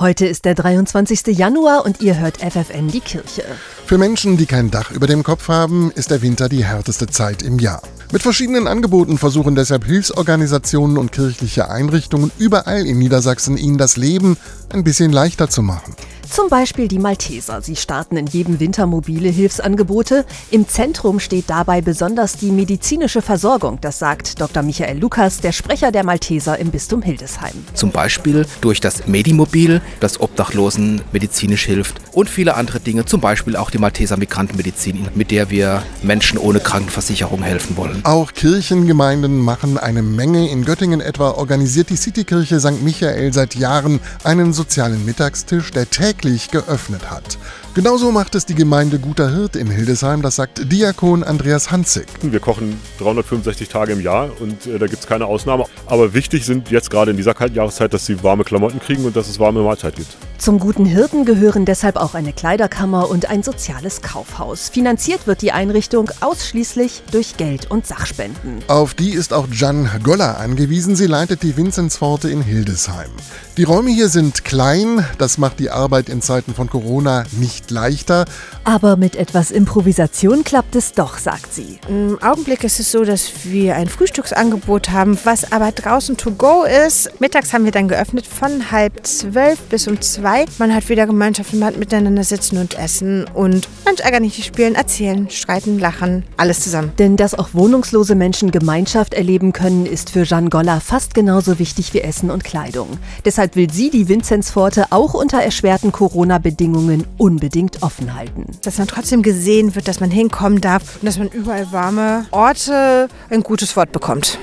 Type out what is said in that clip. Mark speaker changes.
Speaker 1: Heute ist der 23. Januar und ihr hört FFN die Kirche.
Speaker 2: Für Menschen, die kein Dach über dem Kopf haben, ist der Winter die härteste Zeit im Jahr. Mit verschiedenen Angeboten versuchen deshalb Hilfsorganisationen und kirchliche Einrichtungen überall in Niedersachsen ihnen das Leben ein bisschen leichter zu machen.
Speaker 1: Zum Beispiel die Malteser. Sie starten in jedem Winter mobile Hilfsangebote. Im Zentrum steht dabei besonders die medizinische Versorgung. Das sagt Dr. Michael Lukas, der Sprecher der Malteser im Bistum Hildesheim.
Speaker 3: Zum Beispiel durch das Medimobil, das Obdachlosen medizinisch hilft und viele andere Dinge. Zum Beispiel auch die Malteser Migrantenmedizin, mit der wir Menschen ohne Krankenversicherung helfen wollen.
Speaker 2: Auch Kirchengemeinden machen eine Menge. In Göttingen etwa organisiert die Citykirche St. Michael seit Jahren einen sozialen Mittagstisch, der täglich täglich geöffnet hat. Genauso macht es die Gemeinde Guter Hirt in Hildesheim, das sagt Diakon Andreas Hanzig.
Speaker 4: Wir kochen 365 Tage im Jahr und äh, da gibt es keine Ausnahme. Aber wichtig sind jetzt gerade in dieser kalten Jahreszeit, dass sie warme Klamotten kriegen und dass es warme Mahlzeit gibt.
Speaker 1: Zum guten Hirten gehören deshalb auch eine Kleiderkammer und ein soziales Kaufhaus. Finanziert wird die Einrichtung ausschließlich durch Geld und Sachspenden.
Speaker 2: Auf die ist auch Jan Goller angewiesen. Sie leitet die Vinzenzpforte in Hildesheim. Die Räume hier sind klein, das macht die Arbeit in Zeiten von Corona nicht leichter.
Speaker 1: Aber mit etwas Improvisation klappt es doch, sagt sie.
Speaker 5: Im Augenblick ist es so, dass wir ein Frühstücksangebot haben, was aber draußen to go ist. Mittags haben wir dann geöffnet von halb zwölf bis um zwei. Man hat wieder Gemeinschaft, man hat miteinander sitzen und essen und Mensch ärger nicht spielen, erzählen, streiten, lachen, alles zusammen.
Speaker 1: Denn dass auch wohnungslose Menschen Gemeinschaft erleben können, ist für Jeanne Goller fast genauso wichtig wie Essen und Kleidung. Deshalb will sie die Vinzenzpforte auch unter erschwerten Corona-Bedingungen unbedingt offen halten.
Speaker 5: Dass man trotzdem gesehen wird, dass man hinkommen darf und dass man überall warme Orte ein gutes Wort bekommt.